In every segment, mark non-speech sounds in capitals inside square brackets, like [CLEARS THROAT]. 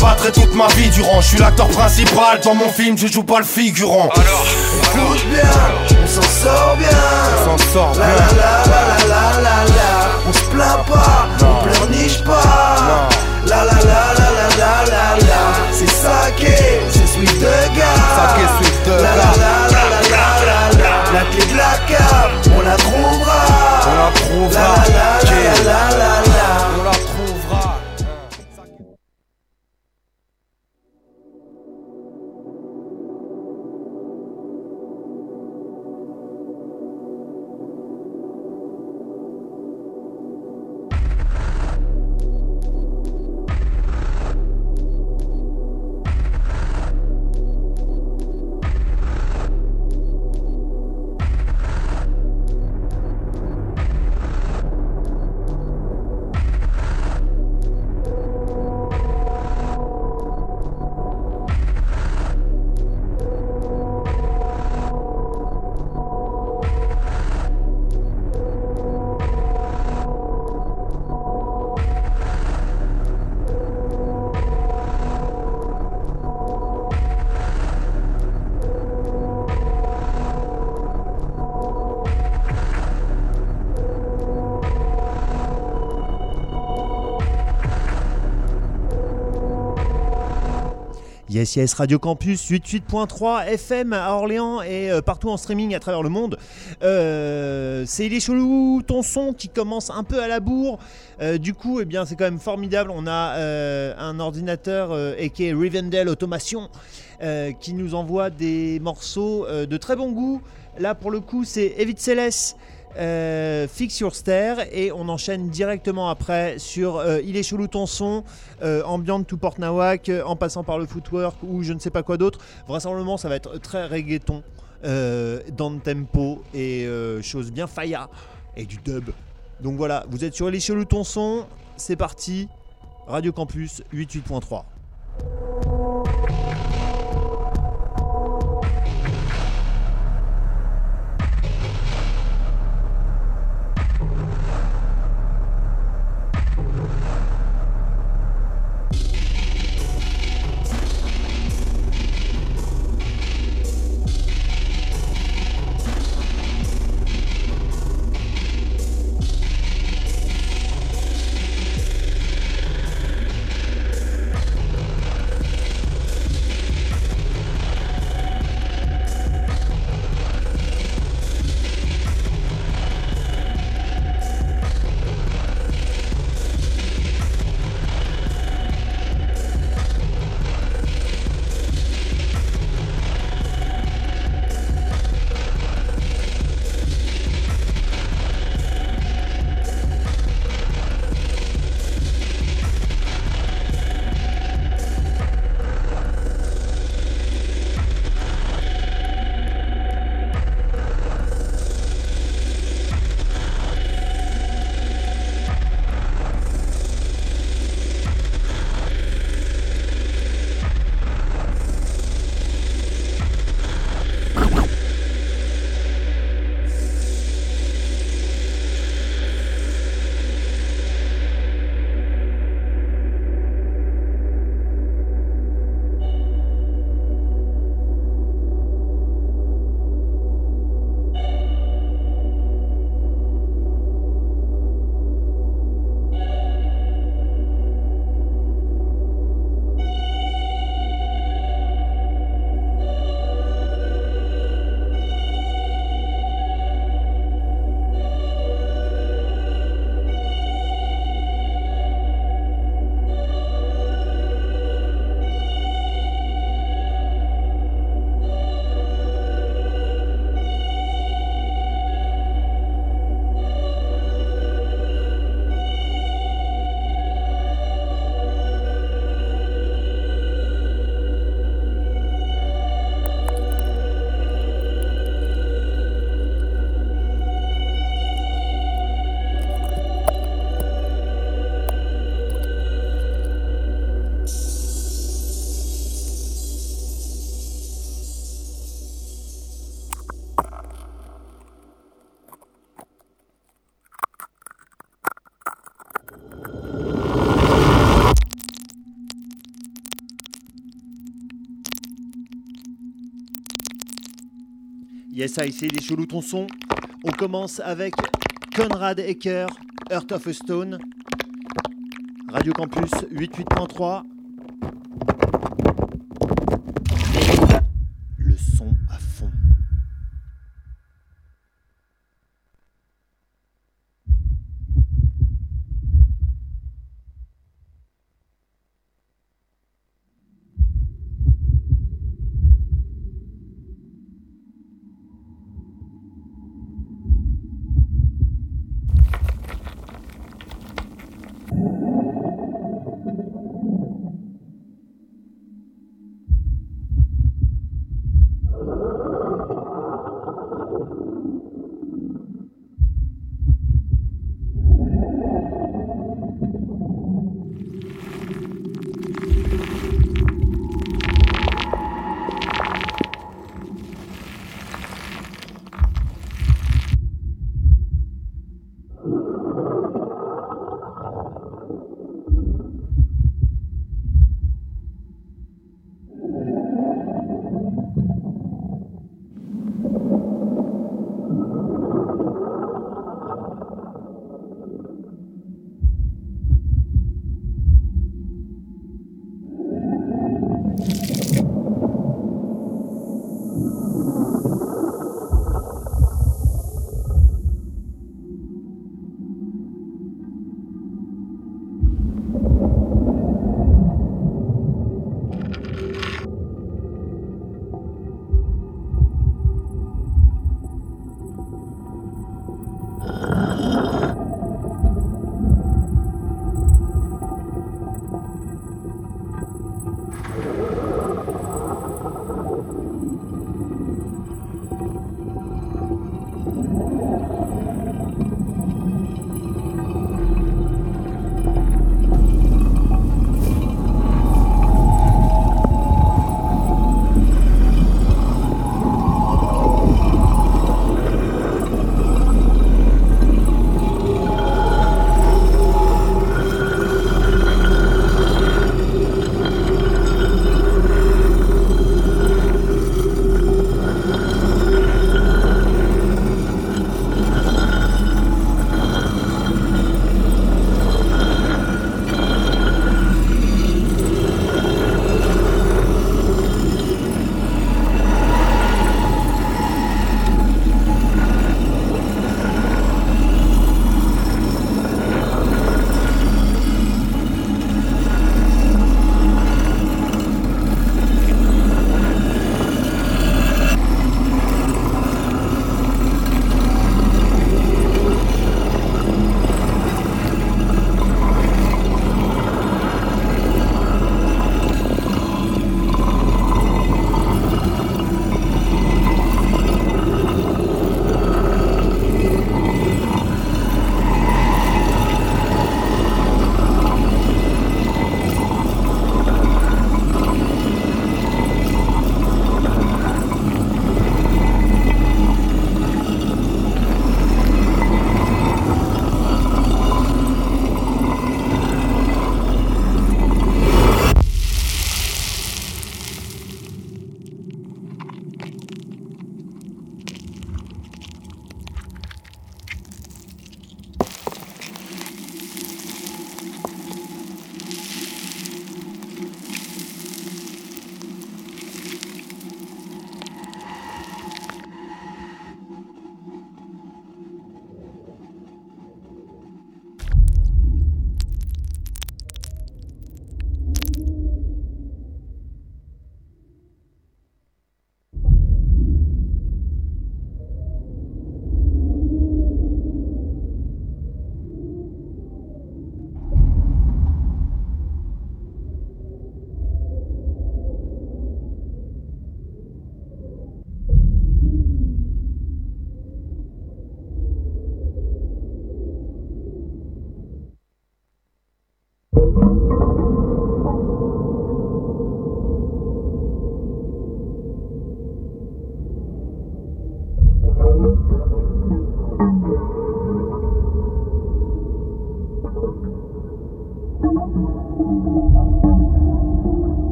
battrai toute ma vie durant. Je suis l'acteur principal dans mon film, je joue pas le figurant. Alors, écoute bien, on s'en sort bien. On s'en sort bien. La la la la la la On se plaint pas, on pleurniche pas. La la la la la la la. C'est saké, c'est sweet de gars. La la la la la la la la. La clé de la cave, on la trouvera. On la La trouvera. la la Yes, Radio Campus 88.3 FM à Orléans et euh, partout en streaming à travers le monde. Euh, c'est Il est chelou ton son qui commence un peu à la bourre. Euh, du coup, eh bien, c'est quand même formidable. On a un ordinateur euh, aka Rivendell Automation qui nous envoie des morceaux de très bon goût. Là, pour le coup, c'est Evit Céleste. Euh, Fix Your Stair et on enchaîne directement après sur euh, Il est chelou ton son, euh, Ambient to Port Nawak, euh, en passant par le footwork ou je ne sais pas quoi d'autre. Vraisemblablement, ça va être très reggaeton, dans le tempo et choses bien faya et du dub. Donc voilà, vous êtes sur Il est chelou ton son, c'est parti, Radio Campus 88.3. Yes, I c'est les chelous ton son. On commence avec Conrad Ecker, Earth of a Stone. Radio Campus 88.3.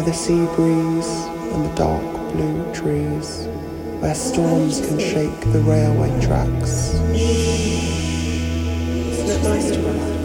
by the sea breeze and the dark blue trees, where storms can shake the railway tracks. Isn't it nice to relax?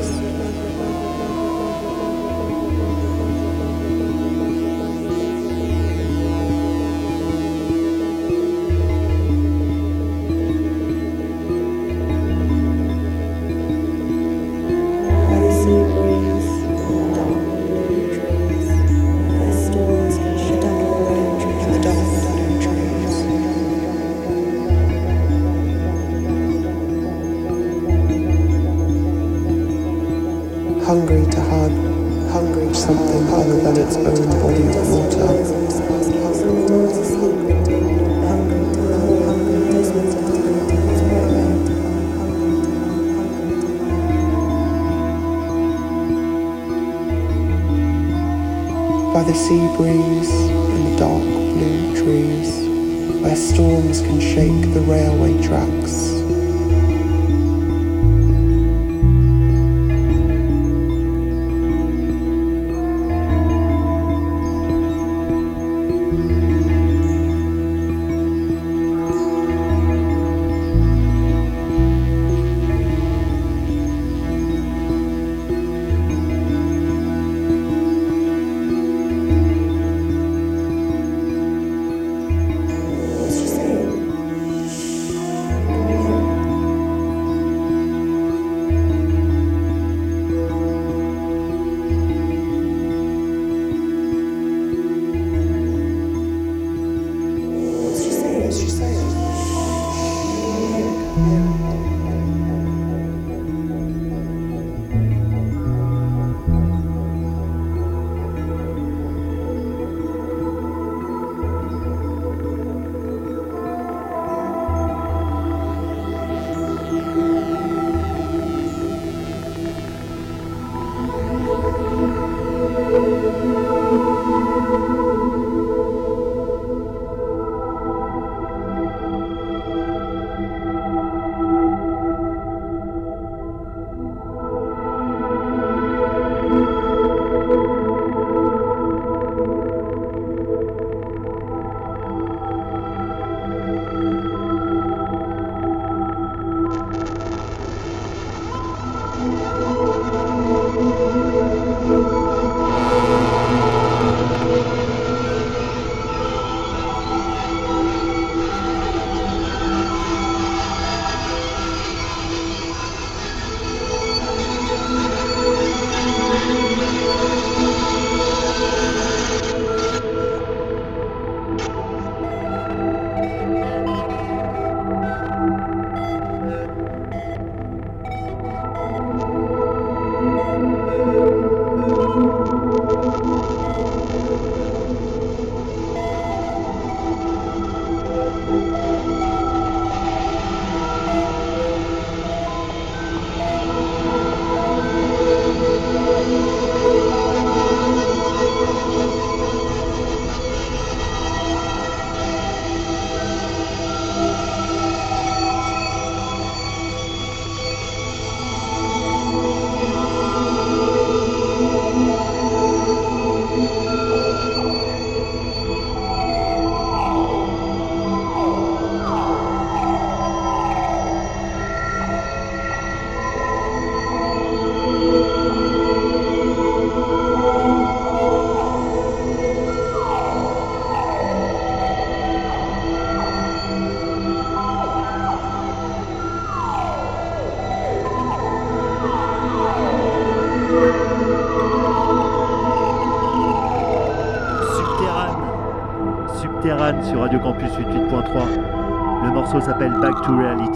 Campus 88.3. Le morceau s'appelle Back to Reality.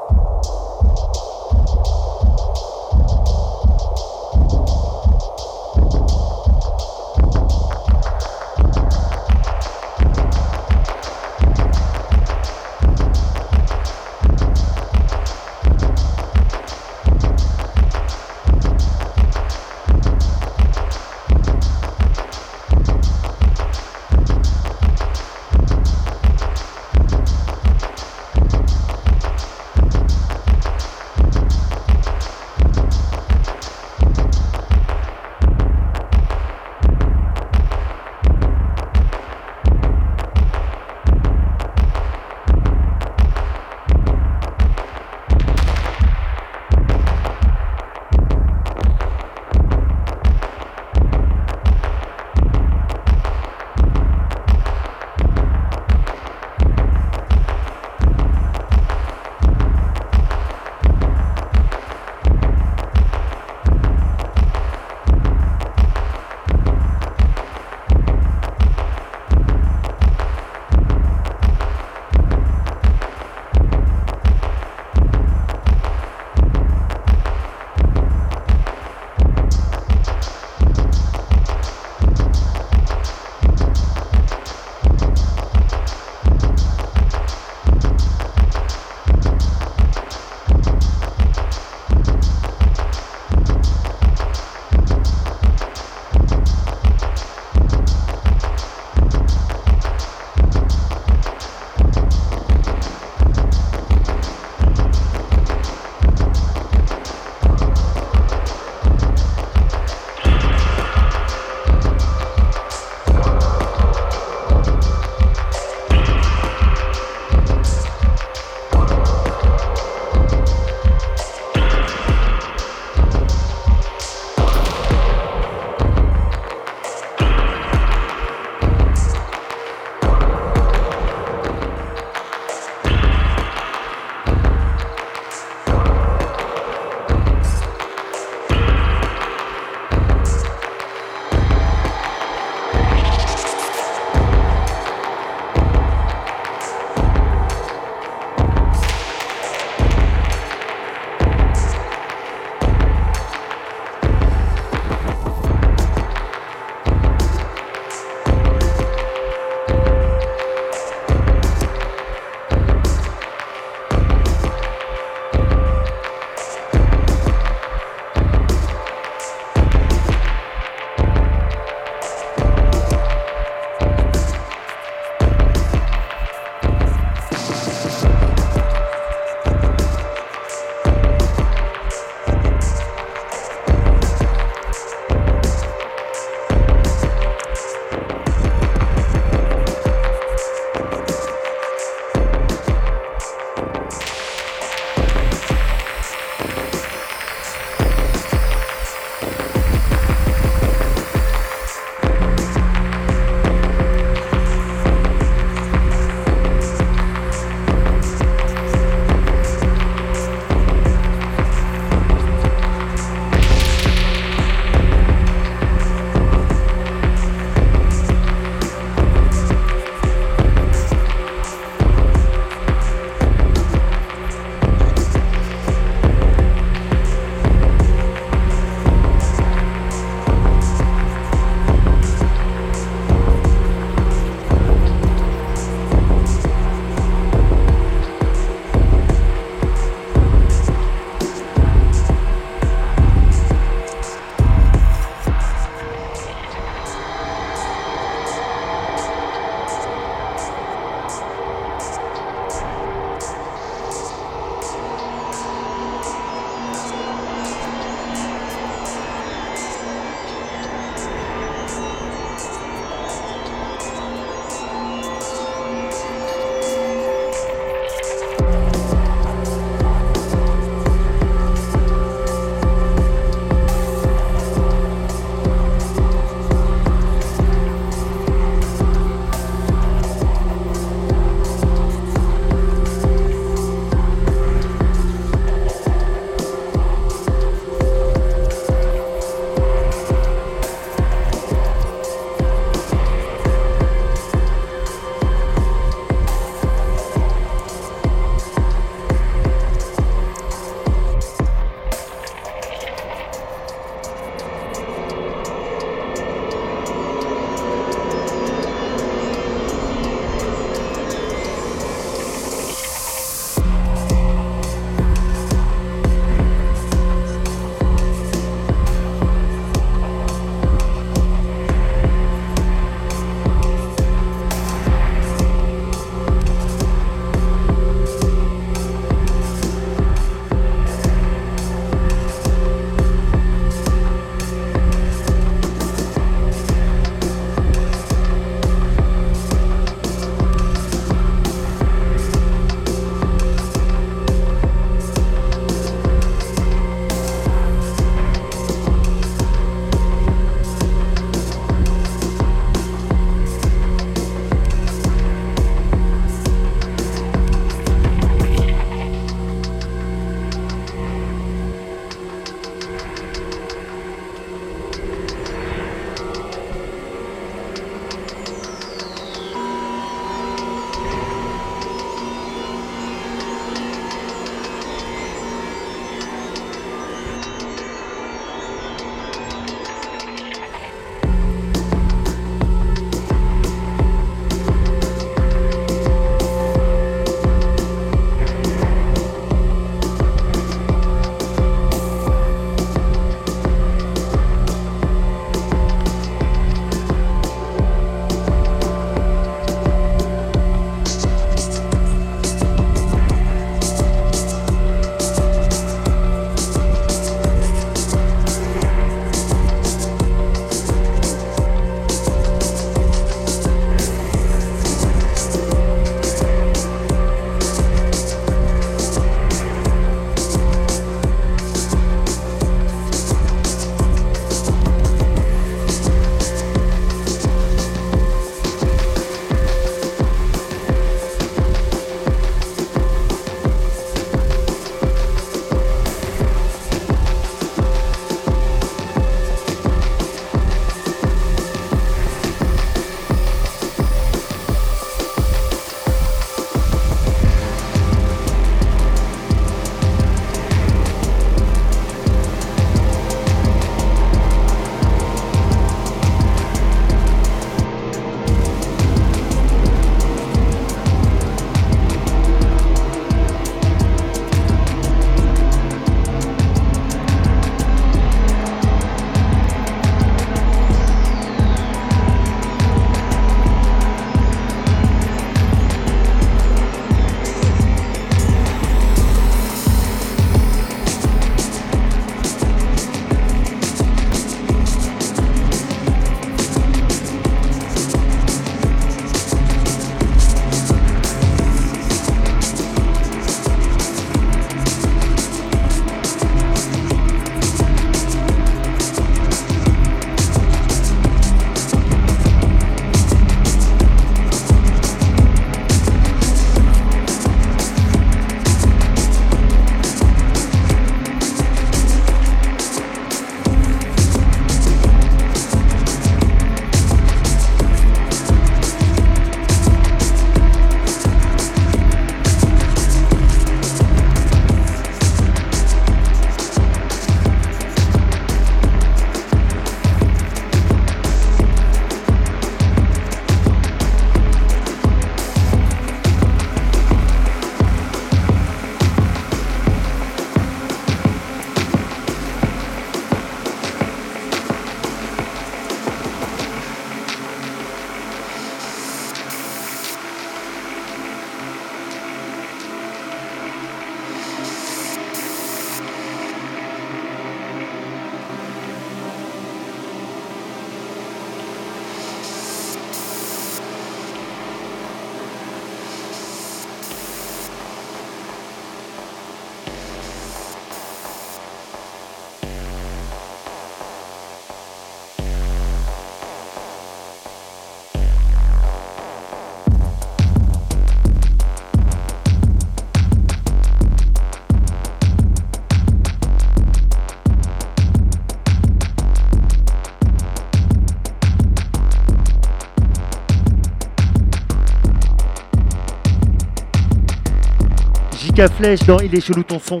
Flèche dans Il est chelou ton son.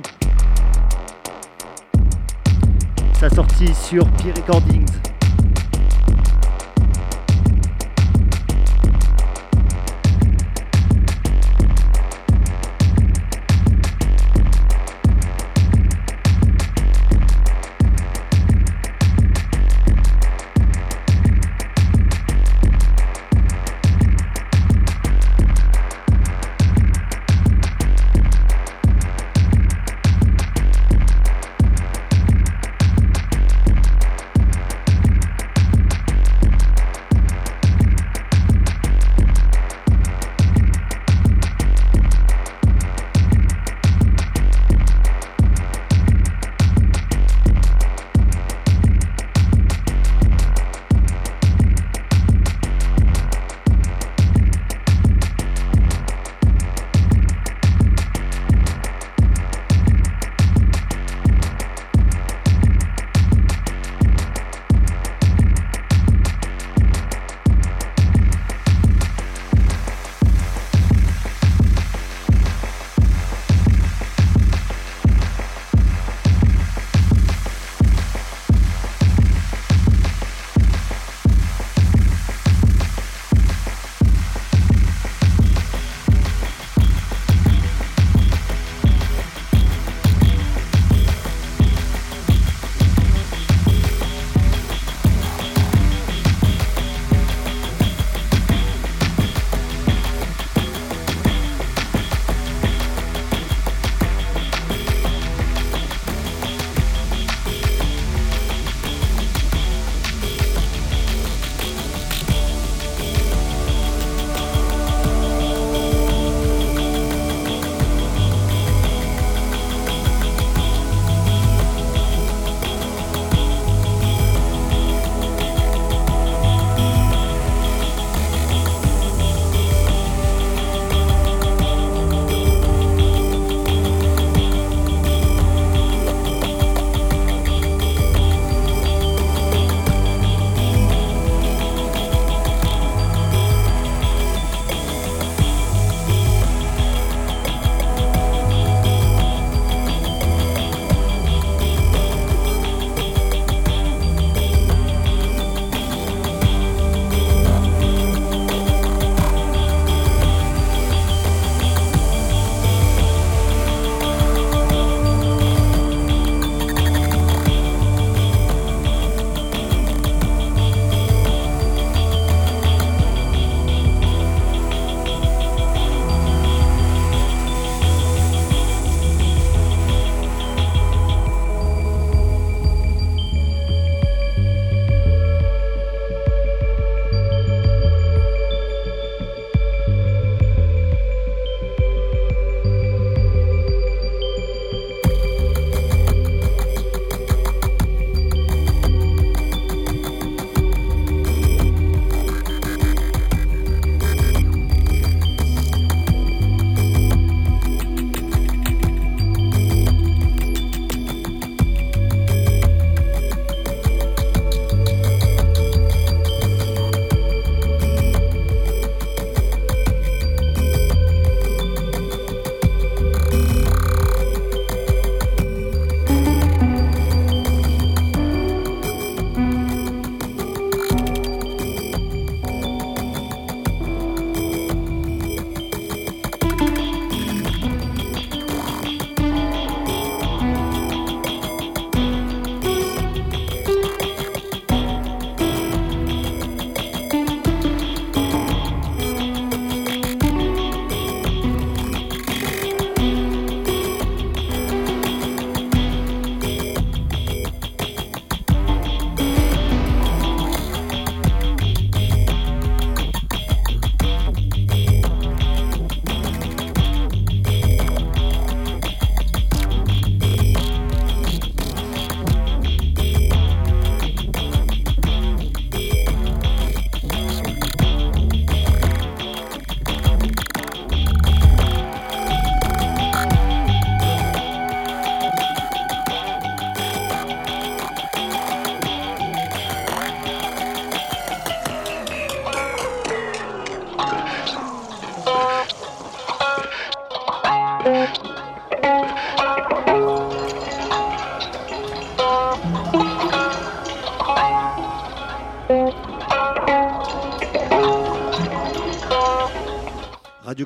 Sa sortie sur P Recordings.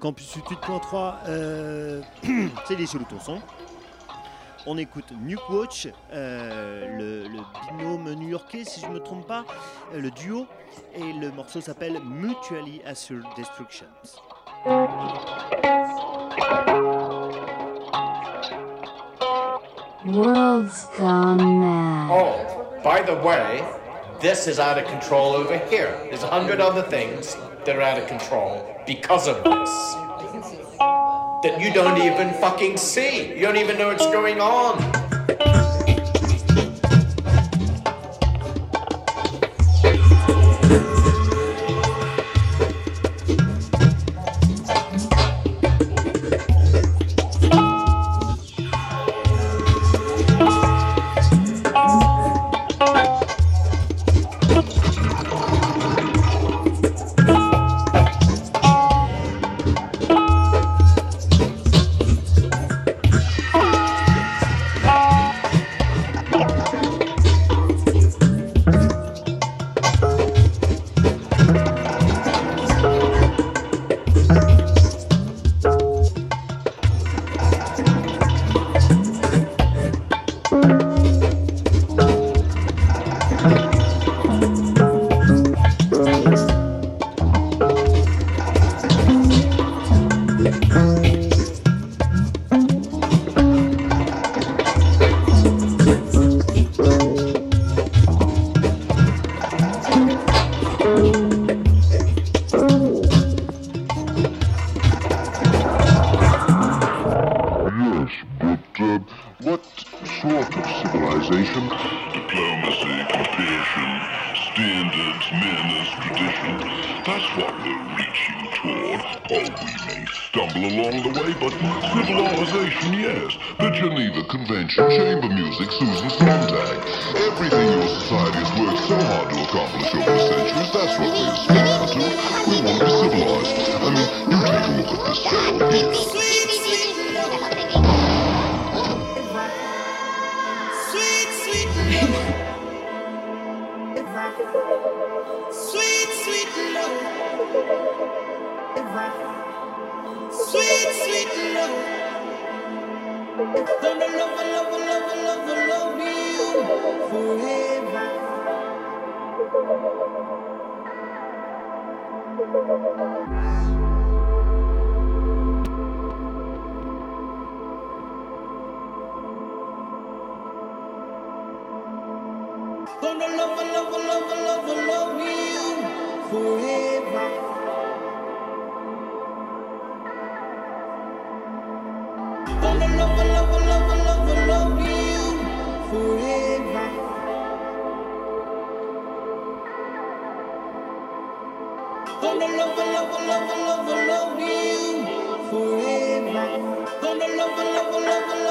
Campus 8.3, euh, [CLEARS THROAT] c'est les le Tourson. On écoute Nuke Watch, euh, le, le, binôme new-yorkais, si je ne me trompe pas, euh, le duo, et le morceau s'appelle Mutually Assured Destructions. World's gone mad. Oh, by the way, this is out of control over here. There's a hundred other things that are out of control because of this that you don't even fucking see. You don't even know what's going on. Gonna love, love, love, love you forever. Gonna love, love, love, love you forever. Forever, gonna love, love, love, love.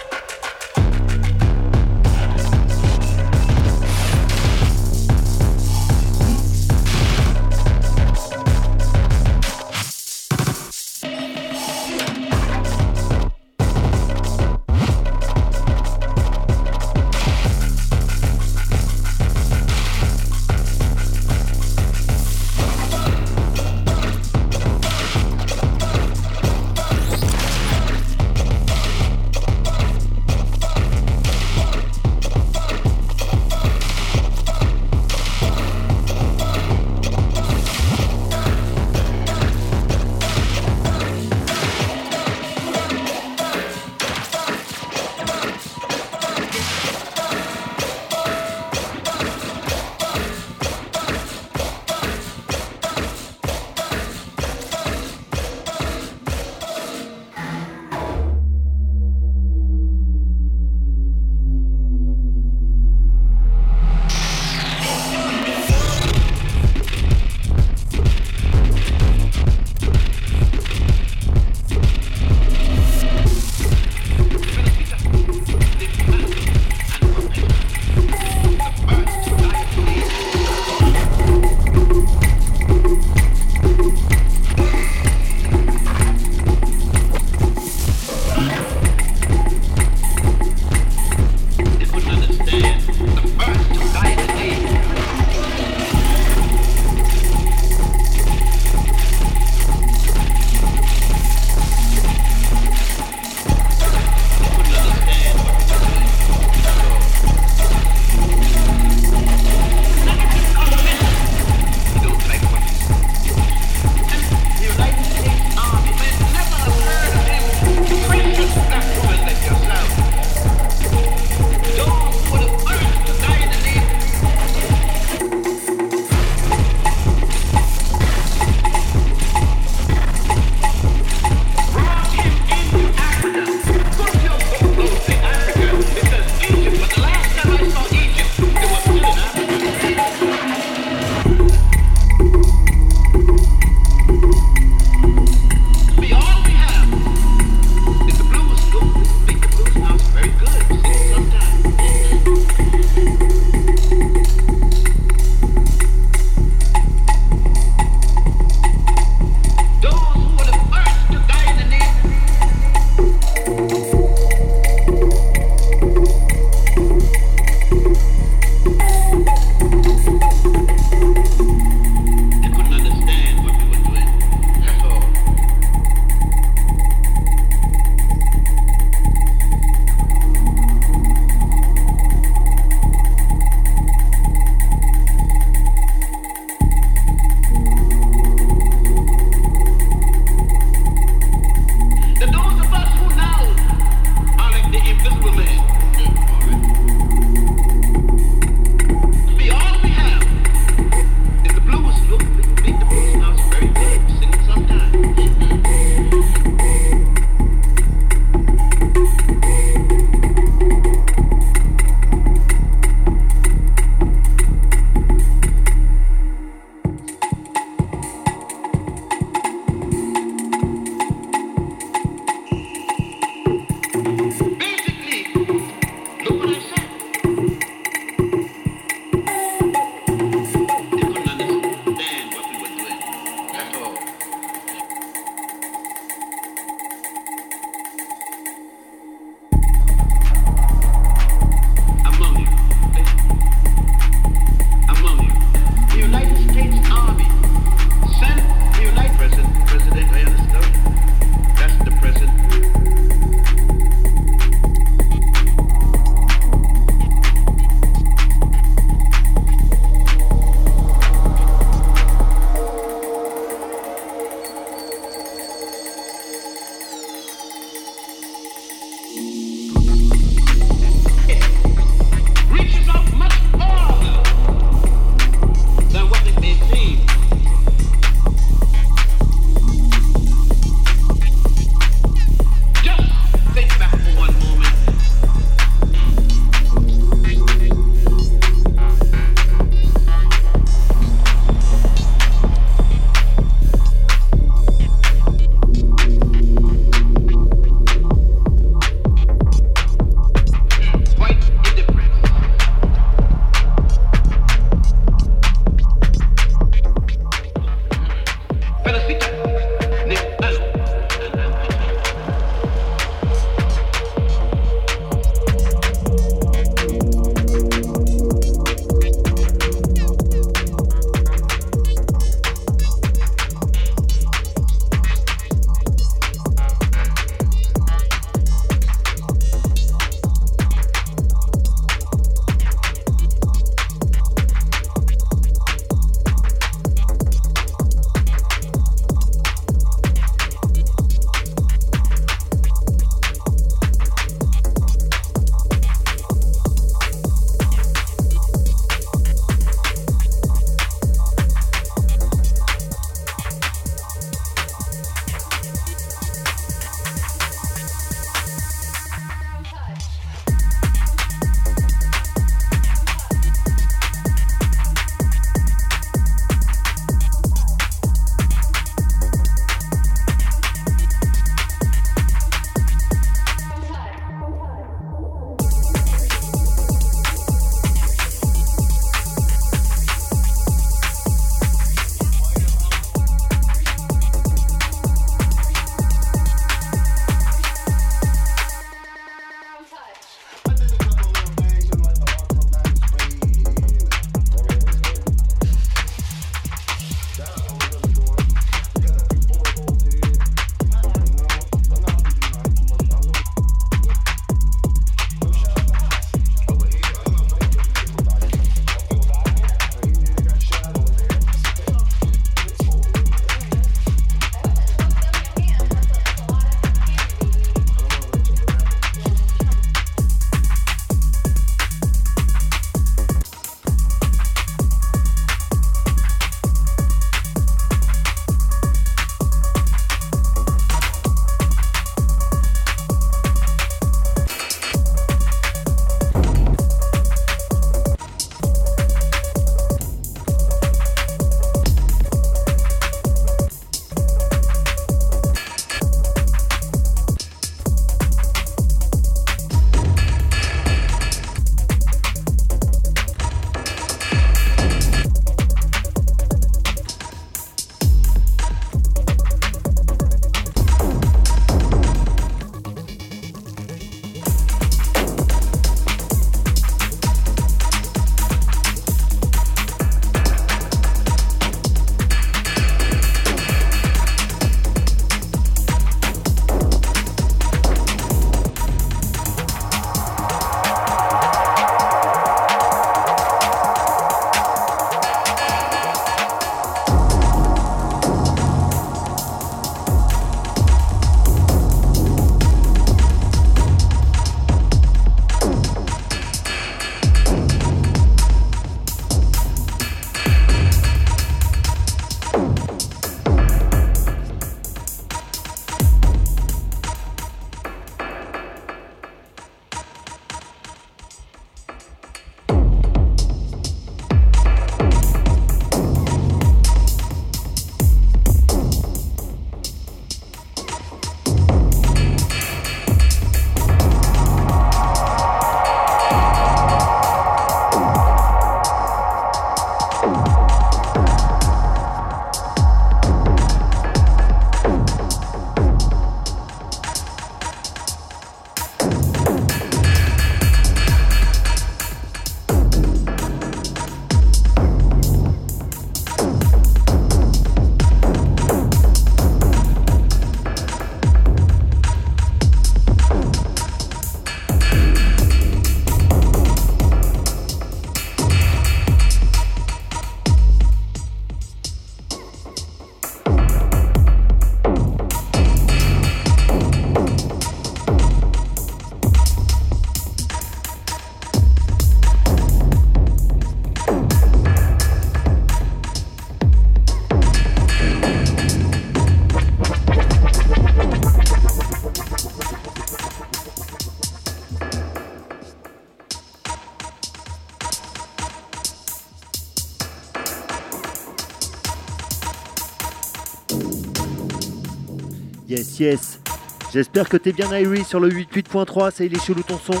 J'espère que t'es bien Irie sur le 88.3, c'est Il est chelou ton son.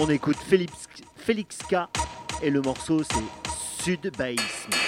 On écoute Félix, K et le morceau c'est Sud Baïsme.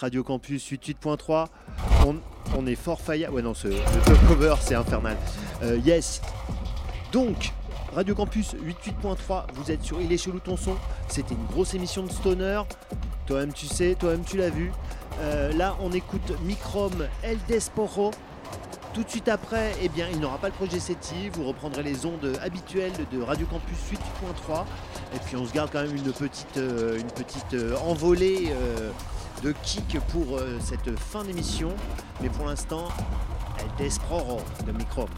Radio Campus 88.3. On, est fort faillant. Ouais, non, ce, cover, c'est infernal. Euh, yes. Donc, Radio Campus 88.3, vous êtes sur Il est chelou ton son. C'était une grosse émission de stoner. Toi-même, tu sais, toi-même, tu l'as vu. Euh, là, on écoute Microm El Desporo. Tout de suite après, eh bien, il n'aura pas le projet SETI. Vous reprendrez les ondes habituelles de Radio Campus 88.3. Et puis, on se garde quand même une petite, euh, une petite envolée de kick pour euh, cette fin d'émission. Mais pour l'instant, El Desporo de Microm.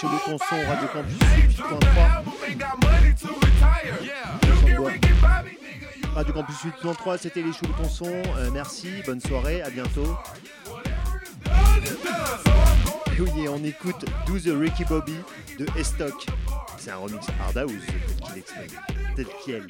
chez le conson Radio Campus 8.3. Radio Campus 8.3, c'était les choux le conson. Euh, merci, bonne soirée, à bientôt. Et on écoute 12 Ricky Bobby de Estoc. C'est un remix hard house tel qu'il exprime, tel qu'il.